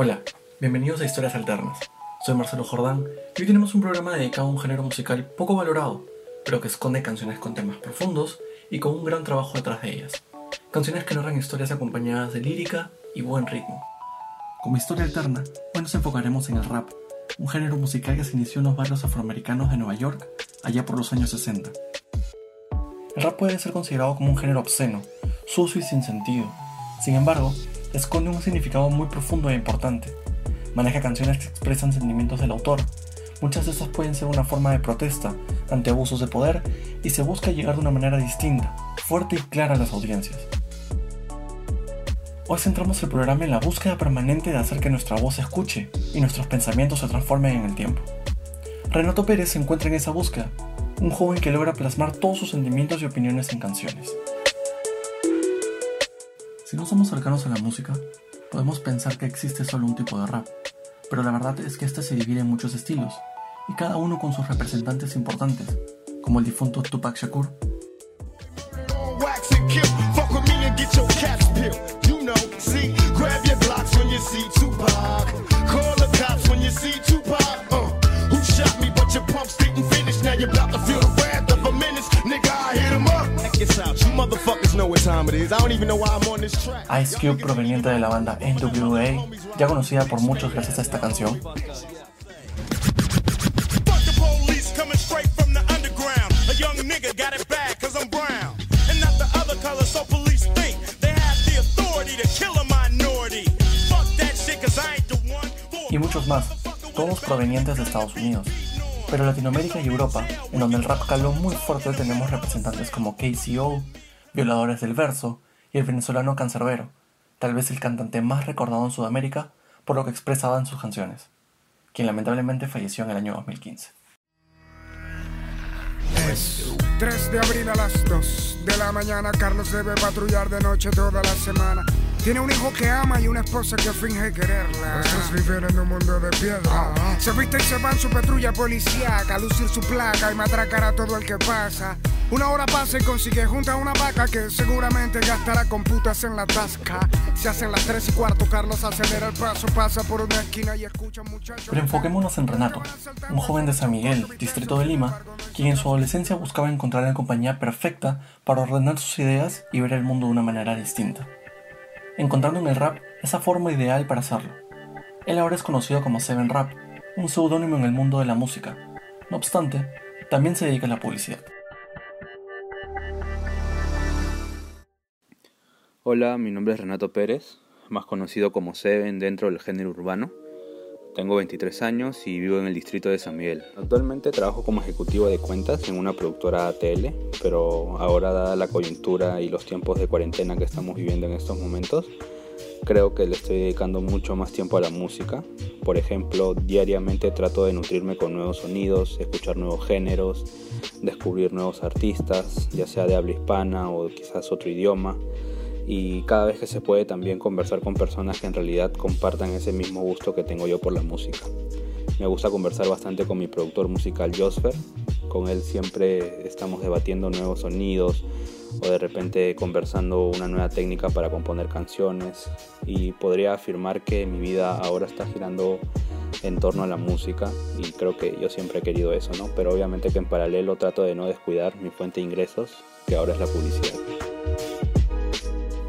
Hola, bienvenidos a Historias Alternas. Soy Marcelo Jordán y hoy tenemos un programa dedicado a un género musical poco valorado, pero que esconde canciones con temas profundos y con un gran trabajo detrás de ellas. Canciones que narran historias acompañadas de lírica y buen ritmo. Como historia alterna, hoy nos enfocaremos en el rap, un género musical que se inició en los barrios afroamericanos de Nueva York allá por los años 60. El rap puede ser considerado como un género obsceno, sucio y sin sentido. Sin embargo, esconde un significado muy profundo e importante. Maneja canciones que expresan sentimientos del autor. Muchas de estas pueden ser una forma de protesta ante abusos de poder y se busca llegar de una manera distinta, fuerte y clara a las audiencias. Hoy centramos el programa en la búsqueda permanente de hacer que nuestra voz se escuche y nuestros pensamientos se transformen en el tiempo. Renato Pérez se encuentra en esa búsqueda, un joven que logra plasmar todos sus sentimientos y opiniones en canciones. Si no somos cercanos a la música, podemos pensar que existe solo un tipo de rap, pero la verdad es que este se divide en muchos estilos, y cada uno con sus representantes importantes, como el difunto Tupac Shakur. Ice Cube proveniente de la banda NWA, ya conocida por muchos gracias a esta canción. Y muchos más, todos provenientes de Estados Unidos. Pero Latinoamérica y Europa, en donde el rap caló muy fuerte, tenemos representantes como KCO, Violadores del Verso y el venezolano Cancerbero, tal vez el cantante más recordado en Sudamérica por lo que expresaba en sus canciones, quien lamentablemente falleció en el año 2015. Es 3 de abril a las 2 de la mañana, Carlos debe patrullar de noche toda la semana. Tiene un hijo que ama y una esposa que finge quererla. Estos viven en un mundo de piedra. Se viste y se va en su patrulla policíaca, a lucir su placa y matracar a todo el que pasa. Una hora pasa y consigue junta una vaca que seguramente gastará con putas en la tasca. Se hacen las 3 y cuarto, Carlos acelera el paso, pasa por una esquina y escucha muchachos. Pero enfoquémonos en Renato, un joven de San Miguel, distrito de Lima, quien en su adolescencia buscaba encontrar la compañía perfecta para ordenar sus ideas y ver el mundo de una manera distinta encontrando en el rap esa forma ideal para hacerlo. Él ahora es conocido como Seven Rap, un seudónimo en el mundo de la música. No obstante, también se dedica a la publicidad. Hola, mi nombre es Renato Pérez, más conocido como Seven dentro del género urbano. Tengo 23 años y vivo en el distrito de San Miguel. Actualmente trabajo como ejecutivo de cuentas en una productora ATL, pero ahora dada la coyuntura y los tiempos de cuarentena que estamos viviendo en estos momentos, creo que le estoy dedicando mucho más tiempo a la música. Por ejemplo, diariamente trato de nutrirme con nuevos sonidos, escuchar nuevos géneros, descubrir nuevos artistas, ya sea de habla hispana o quizás otro idioma y cada vez que se puede también conversar con personas que en realidad compartan ese mismo gusto que tengo yo por la música. Me gusta conversar bastante con mi productor musical Josfer, con él siempre estamos debatiendo nuevos sonidos o de repente conversando una nueva técnica para componer canciones y podría afirmar que mi vida ahora está girando en torno a la música y creo que yo siempre he querido eso, ¿no? Pero obviamente que en paralelo trato de no descuidar mi fuente de ingresos, que ahora es la publicidad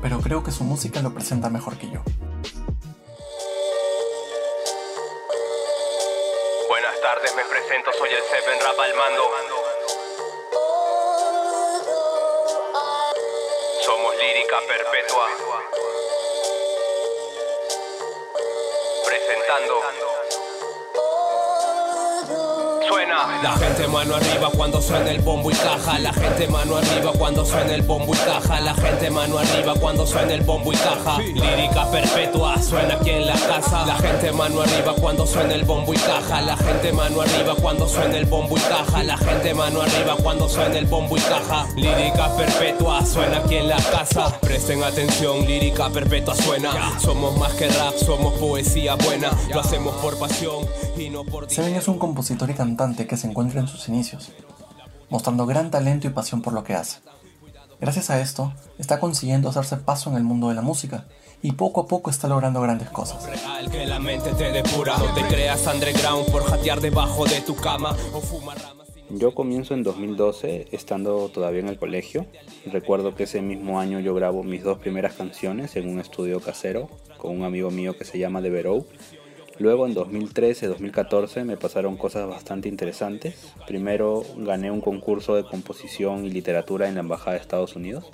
pero creo que su música lo presenta mejor que yo. Buenas tardes, me presento, soy el Seven Rap al mando. Somos lírica perpetua. Presentando. La gente mano arriba cuando suena el bombo y caja. La gente mano arriba cuando suena el bombo y caja. La gente mano arriba cuando suena el bombo y caja. Lírica perpetua suena aquí en la casa. La gente mano arriba cuando suena el bombo y caja. La gente mano arriba cuando suena el bombo y caja. La gente mano arriba cuando suena el bombo y caja. Lírica perpetua suena aquí en la casa. Presten atención, lírica perpetua suena. Somos más que rap, somos poesía buena. Lo hacemos por pasión y no por Seven es un compositor y cantante que se encuentra en sus inicios, mostrando gran talento y pasión por lo que hace. Gracias a esto, está consiguiendo hacerse paso en el mundo de la música y poco a poco está logrando grandes cosas. yo comienzo en 2012, estando todavía en el colegio. Recuerdo que ese mismo año yo grabo mis dos primeras canciones en un estudio casero con un amigo mío que se llama Deverou. Luego en 2013-2014 me pasaron cosas bastante interesantes. Primero gané un concurso de composición y literatura en la Embajada de Estados Unidos.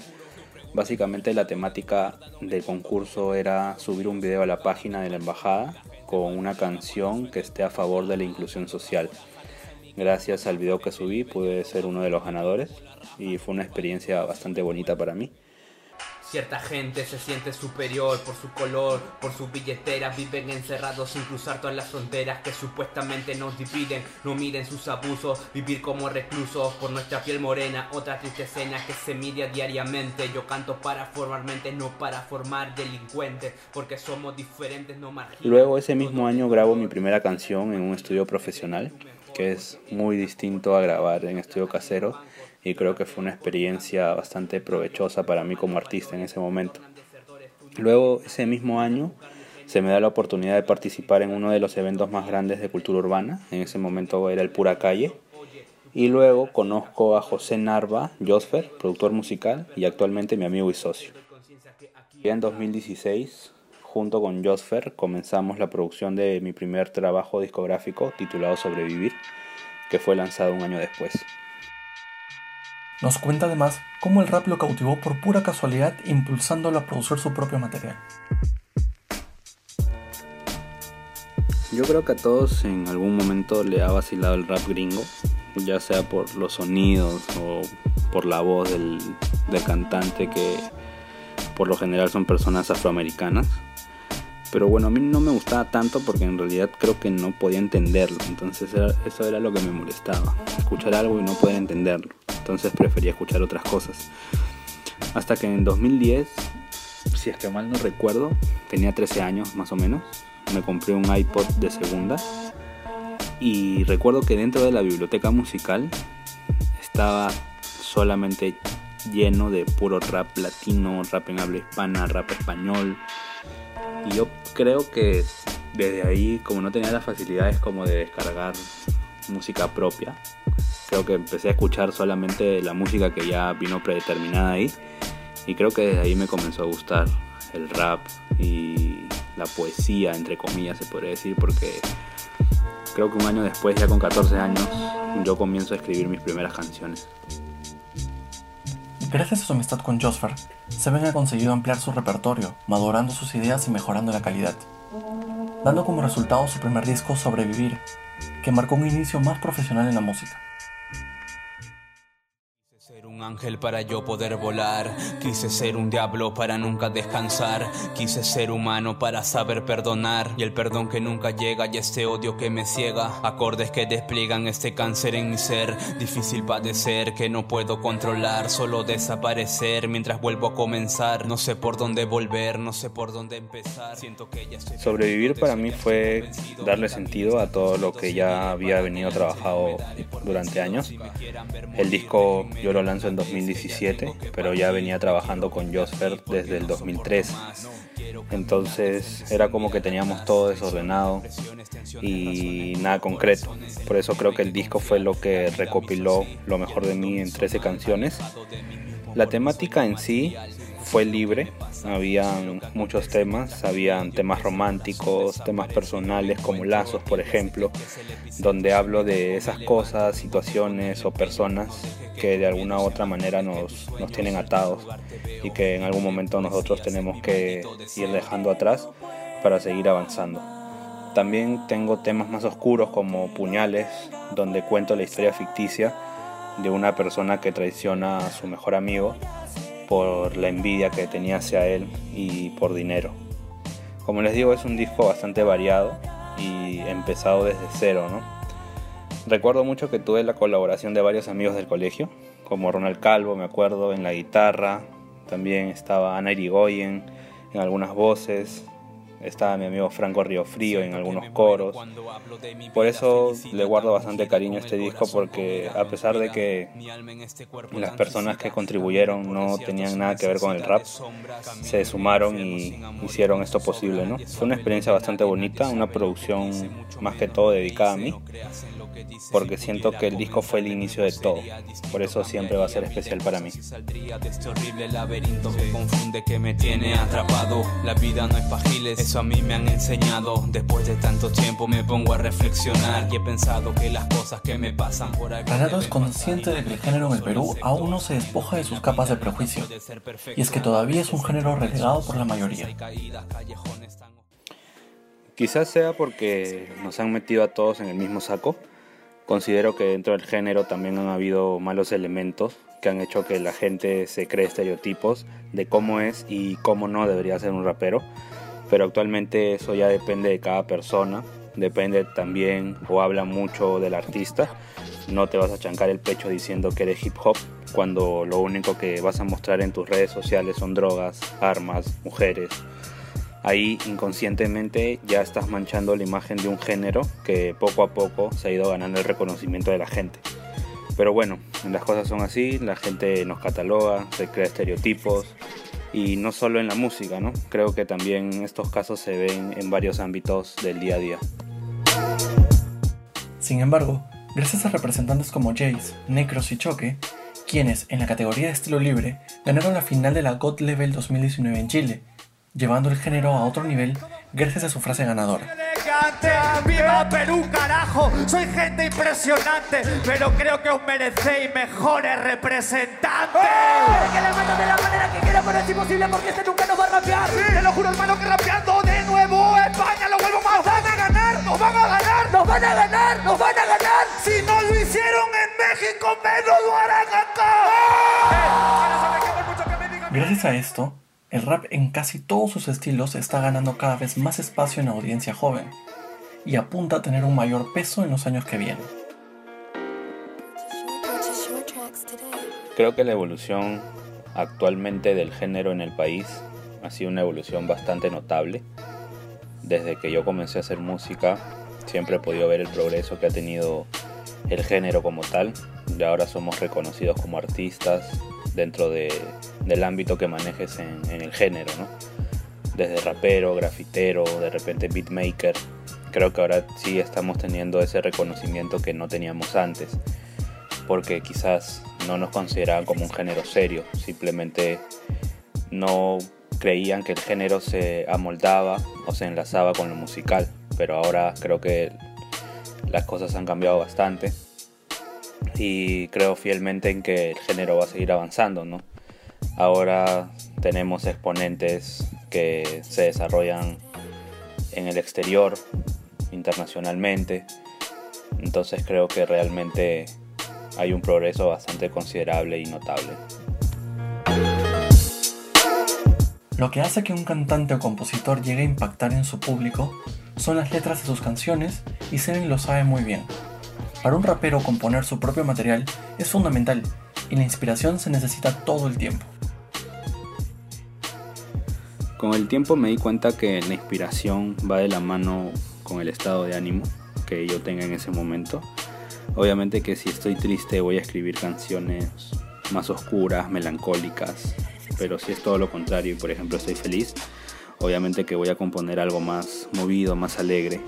Básicamente la temática del concurso era subir un video a la página de la embajada con una canción que esté a favor de la inclusión social. Gracias al video que subí pude ser uno de los ganadores y fue una experiencia bastante bonita para mí. Cierta gente se siente superior por su color, por su billetera, viven encerrados sin cruzar todas las fronteras que supuestamente nos dividen. No miren sus abusos, vivir como reclusos por nuestra piel morena. Otra triste escena que se mide diariamente. Yo canto para formar mentes, no para formar delincuentes, porque somos diferentes, no marginales. Luego ese mismo año grabo mi primera canción en un estudio profesional que es muy distinto a grabar en estudio casero y creo que fue una experiencia bastante provechosa para mí como artista en ese momento. Luego, ese mismo año, se me da la oportunidad de participar en uno de los eventos más grandes de cultura urbana, en ese momento era el Pura Calle, y luego conozco a José Narva Josfer, productor musical y actualmente mi amigo y socio. En 2016 junto con Josfer comenzamos la producción de mi primer trabajo discográfico titulado Sobrevivir, que fue lanzado un año después. Nos cuenta además cómo el rap lo cautivó por pura casualidad, impulsándolo a producir su propio material. Yo creo que a todos en algún momento le ha vacilado el rap gringo, ya sea por los sonidos o por la voz del, cantante que por lo general son personas afroamericanas pero bueno, a mí no me gustaba tanto porque en realidad creo que no podía entenderlo. Entonces eso era lo que me molestaba. Escuchar algo y no poder entenderlo. Entonces prefería escuchar otras cosas. Hasta que en 2010, si es que mal no recuerdo, tenía 13 años más o menos. Me compré un iPod de segunda. Y recuerdo que dentro de la biblioteca musical estaba solamente lleno de puro rap latino, rap en habla hispana, rap español, y yo creo que desde ahí, como no tenía las facilidades como de descargar música propia, creo que empecé a escuchar solamente la música que ya vino predeterminada ahí. Y creo que desde ahí me comenzó a gustar el rap y la poesía, entre comillas se podría decir, porque creo que un año después, ya con 14 años, yo comienzo a escribir mis primeras canciones. Gracias a su amistad con Josfer, Seven ha conseguido ampliar su repertorio, madurando sus ideas y mejorando la calidad, dando como resultado su primer disco Sobrevivir, que marcó un inicio más profesional en la música ángel para yo poder volar. Quise ser un diablo para nunca descansar. Quise ser humano para saber perdonar. Y el perdón que nunca llega y este odio que me ciega. Acordes que despliegan este cáncer en mi ser. Difícil padecer que no puedo controlar. Solo desaparecer mientras vuelvo a comenzar. No sé por dónde volver, no sé por dónde empezar. Siento que ya Sobrevivir para mí fue darle sentido a todo lo que ya había venido trabajado durante años. El disco yo lo lanzo en 2017, pero ya venía trabajando con Josfer desde el 2003. Entonces era como que teníamos todo desordenado y nada concreto. Por eso creo que el disco fue lo que recopiló lo mejor de mí en 13 canciones. La temática en sí fue libre, habían muchos temas, habían temas románticos, temas personales como lazos, por ejemplo, donde hablo de esas cosas, situaciones o personas que de alguna u otra manera nos, nos tienen atados y que en algún momento nosotros tenemos que ir dejando atrás para seguir avanzando. También tengo temas más oscuros como Puñales, donde cuento la historia ficticia de una persona que traiciona a su mejor amigo por la envidia que tenía hacia él y por dinero. Como les digo, es un disco bastante variado y empezado desde cero, ¿no? Recuerdo mucho que tuve la colaboración de varios amigos del colegio, como Ronald Calvo, me acuerdo, en la guitarra, también estaba Ana Irigoyen en algunas voces, estaba mi amigo Franco Río Frío en algunos coros. Por eso le guardo bastante cariño a este disco porque a pesar de que las personas que contribuyeron no tenían nada que ver con el rap, se sumaron y hicieron esto posible. ¿no? Fue una experiencia bastante bonita, una producción más que todo dedicada a mí porque siento que el disco fue el inicio de todo. Por eso siempre va a ser especial para mí. este horrible laberinto que confunde que me tiene atrapado. La vida no es pagiles, eso a mí me han enseñado. Después de tanto tiempo me pongo a reflexionar y he pensado que las cosas que me pasan por aquí. Renato es consciente de que el género en el Perú aún no se despoja de sus capas de prejuicio. Y es que todavía es un género relegado por la mayoría. Quizás sea porque nos han metido a todos en el mismo saco Considero que dentro del género también han habido malos elementos que han hecho que la gente se cree estereotipos de cómo es y cómo no debería ser un rapero. Pero actualmente eso ya depende de cada persona, depende también o habla mucho del artista. No te vas a chancar el pecho diciendo que eres hip hop cuando lo único que vas a mostrar en tus redes sociales son drogas, armas, mujeres, ahí inconscientemente ya estás manchando la imagen de un género que poco a poco se ha ido ganando el reconocimiento de la gente. Pero bueno, las cosas son así, la gente nos cataloga, se crea estereotipos y no solo en la música, ¿no? Creo que también estos casos se ven en varios ámbitos del día a día. Sin embargo, gracias a representantes como Jace, Necros y Choque, quienes en la categoría de estilo libre ganaron la final de la God Level 2019 en Chile, llevando el género a otro nivel gracias a su frase ganadora. ¡Viva Perú, carajo! Soy gente impresionante, pero creo que os merecéis mejores representantes. ¡Eh! Que le meto de la manera que quiera, pero es imposible porque este nunca nos va a rapear. Te lo juro, hermano, que rapeando de nuevo España lo vuelvo más. ¡Nos van a ganar! ¡Nos van a ganar! ¡Nos van a ganar! ¡Nos van a ganar! Si no lo hicieron en México, menos lo harán acá. Gracias a esto, el rap en casi todos sus estilos está ganando cada vez más espacio en la audiencia joven y apunta a tener un mayor peso en los años que vienen. Creo que la evolución actualmente del género en el país ha sido una evolución bastante notable. Desde que yo comencé a hacer música, siempre he podido ver el progreso que ha tenido el género como tal. Y ahora somos reconocidos como artistas, dentro de, del ámbito que manejes en, el género, ¿no? Desde rapero, grafitero, de repente beatmaker. Creo que ahora sí estamos teniendo ese reconocimiento que no teníamos antes, porque quizás no nos consideraban como un género serio, simplemente no creían que el género se amoldaba o se enlazaba con lo musical, pero ahora creo que las cosas han cambiado bastante y creo fielmente en que el género va a seguir avanzando, ¿no? Ahora tenemos exponentes que se desarrollan en el exterior, internacionalmente, entonces creo que realmente hay un progreso bastante considerable y notable. Lo que hace que un cantante o compositor llegue a impactar en su público son las letras de sus canciones y Seven lo sabe muy bien. Para un rapero componer su propio material es fundamental y la inspiración se necesita todo el tiempo. Con el tiempo me di cuenta que la inspiración va de la mano con el estado de ánimo que yo tenga en ese momento. Obviamente que si estoy triste voy a escribir canciones más oscuras, melancólicas, pero si es todo lo contrario y por ejemplo estoy feliz, obviamente que voy a componer algo más movido, más alegre.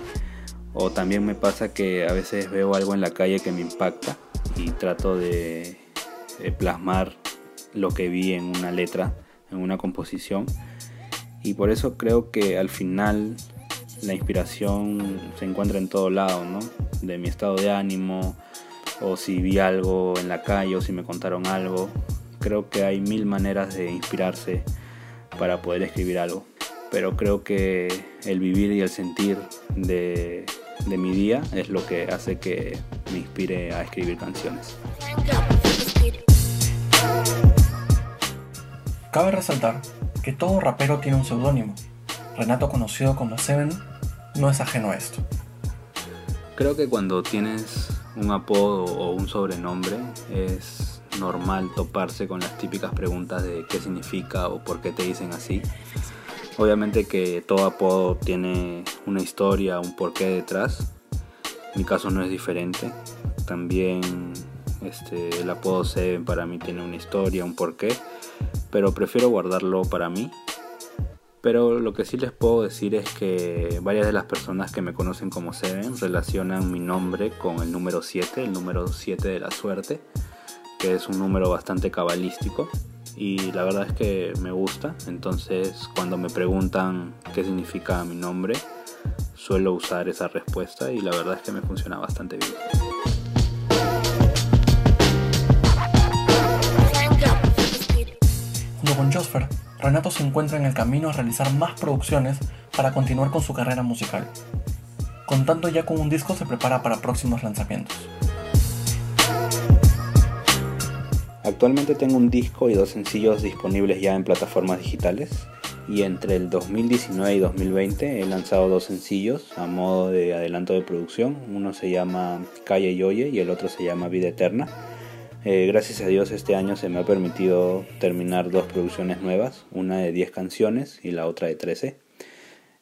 O también me pasa que a veces veo algo en la calle que me impacta y trato de, plasmar lo que vi en una letra, en una composición. Y por eso creo que al final la inspiración se encuentra en todo lado, ¿no? De mi estado de ánimo, o si vi algo en la calle, o si me contaron algo. Creo que hay mil maneras de inspirarse para poder escribir algo. Pero creo que el vivir y el sentir de de mi día es lo que hace que me inspire a escribir canciones. Cabe resaltar que todo rapero tiene un seudónimo. Renato, conocido como Seven, no es ajeno a esto. Creo que cuando tienes un apodo o un sobrenombre es normal toparse con las típicas preguntas de qué significa o por qué te dicen así. Obviamente que todo apodo tiene una historia, un porqué detrás. Mi caso no es diferente. También este, el apodo Seven para mí tiene una historia, un porqué, pero prefiero guardarlo para mí. Pero lo que sí les puedo decir es que varias de las personas que me conocen como Seven relacionan mi nombre con el número 7, el número 7 de la suerte, que es un número bastante cabalístico y la verdad es que me gusta. Entonces cuando me preguntan qué significa mi nombre, suelo usar esa respuesta y la verdad es que me funciona bastante bien. Junto con Josfer, Renato se encuentra en el camino a realizar más producciones para continuar con su carrera musical. Contando ya con un disco se prepara para próximos lanzamientos. Actualmente tengo un disco y dos sencillos disponibles ya en plataformas digitales y entre el 2019 y 2020 he lanzado dos sencillos a modo de adelanto de producción. Uno se llama Calle y Oye y el otro se llama Vida Eterna. Eh, gracias a Dios este año se me ha permitido terminar dos producciones nuevas, una de 10 canciones y la otra de 13.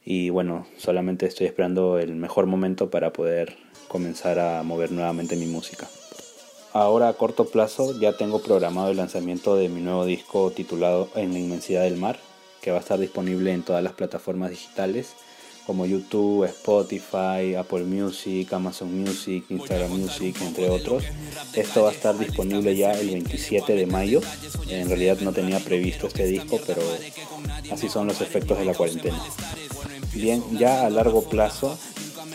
Y bueno, solamente estoy esperando el mejor momento para poder comenzar a mover nuevamente mi música. Ahora a corto plazo ya tengo programado el lanzamiento de mi nuevo disco titulado En la inmensidad del mar, que va a estar disponible en todas las plataformas digitales como YouTube, Spotify, Apple Music, Amazon Music, Instagram Music, entre otros. Esto va a estar disponible ya el 27 de mayo. En realidad no tenía previsto este disco, pero así son los efectos de la cuarentena. Bien, ya a largo plazo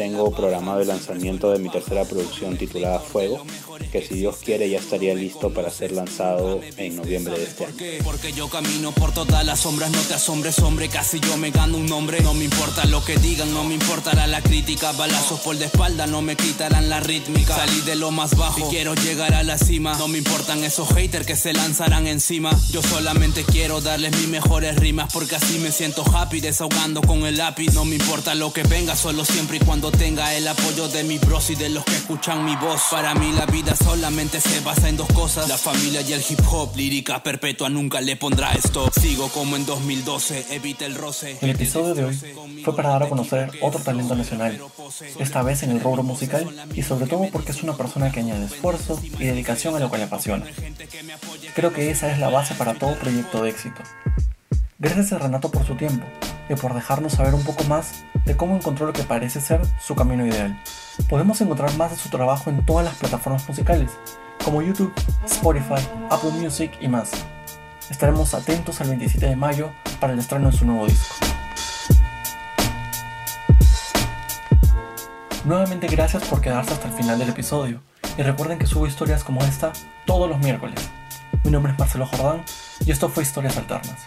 tengo programado el lanzamiento de mi tercera producción titulada Fuego, que si Dios quiere ya estaría listo para ser lanzado en noviembre de este año. Porque yo camino por todas las sombras, no te asombres, hombre, casi yo me gano un nombre. No me importa lo que digan, no me importará la crítica, balazos por la espalda, no me quitarán la rítmica. Salí de lo más bajo, y quiero llegar a la cima. No me importan esos haters que se lanzarán encima. Yo solamente quiero darles mis mejores rimas, porque así me siento happy, desahogando con el lápiz. No me importa lo que venga, solo siempre y cuando tenga el apoyo de mi bros y de los que escuchan mi voz. Para mí la vida solamente se basa en dos cosas, la familia y el hip hop. Lírica perpetua nunca le pondrá esto. Sigo como en 2012, evita el roce. El episodio de hoy fue para dar a conocer otro talento nacional, esta vez en el rubro musical y sobre todo porque es una persona que añade esfuerzo y dedicación a lo que le apasiona. Creo que esa es la base para todo proyecto de éxito. Gracias a Renato por su tiempo y por dejarnos saber un poco más de cómo encontró lo que parece ser su camino ideal. Podemos encontrar más de su trabajo en todas las plataformas musicales, como YouTube, Spotify, Apple Music y más. Estaremos atentos al 27 de mayo para el estreno de su nuevo disco. Nuevamente gracias por quedarse hasta el final del episodio y recuerden que subo historias como esta todos los miércoles. Mi nombre es Marcelo Jordán y esto fue Historias Alternas.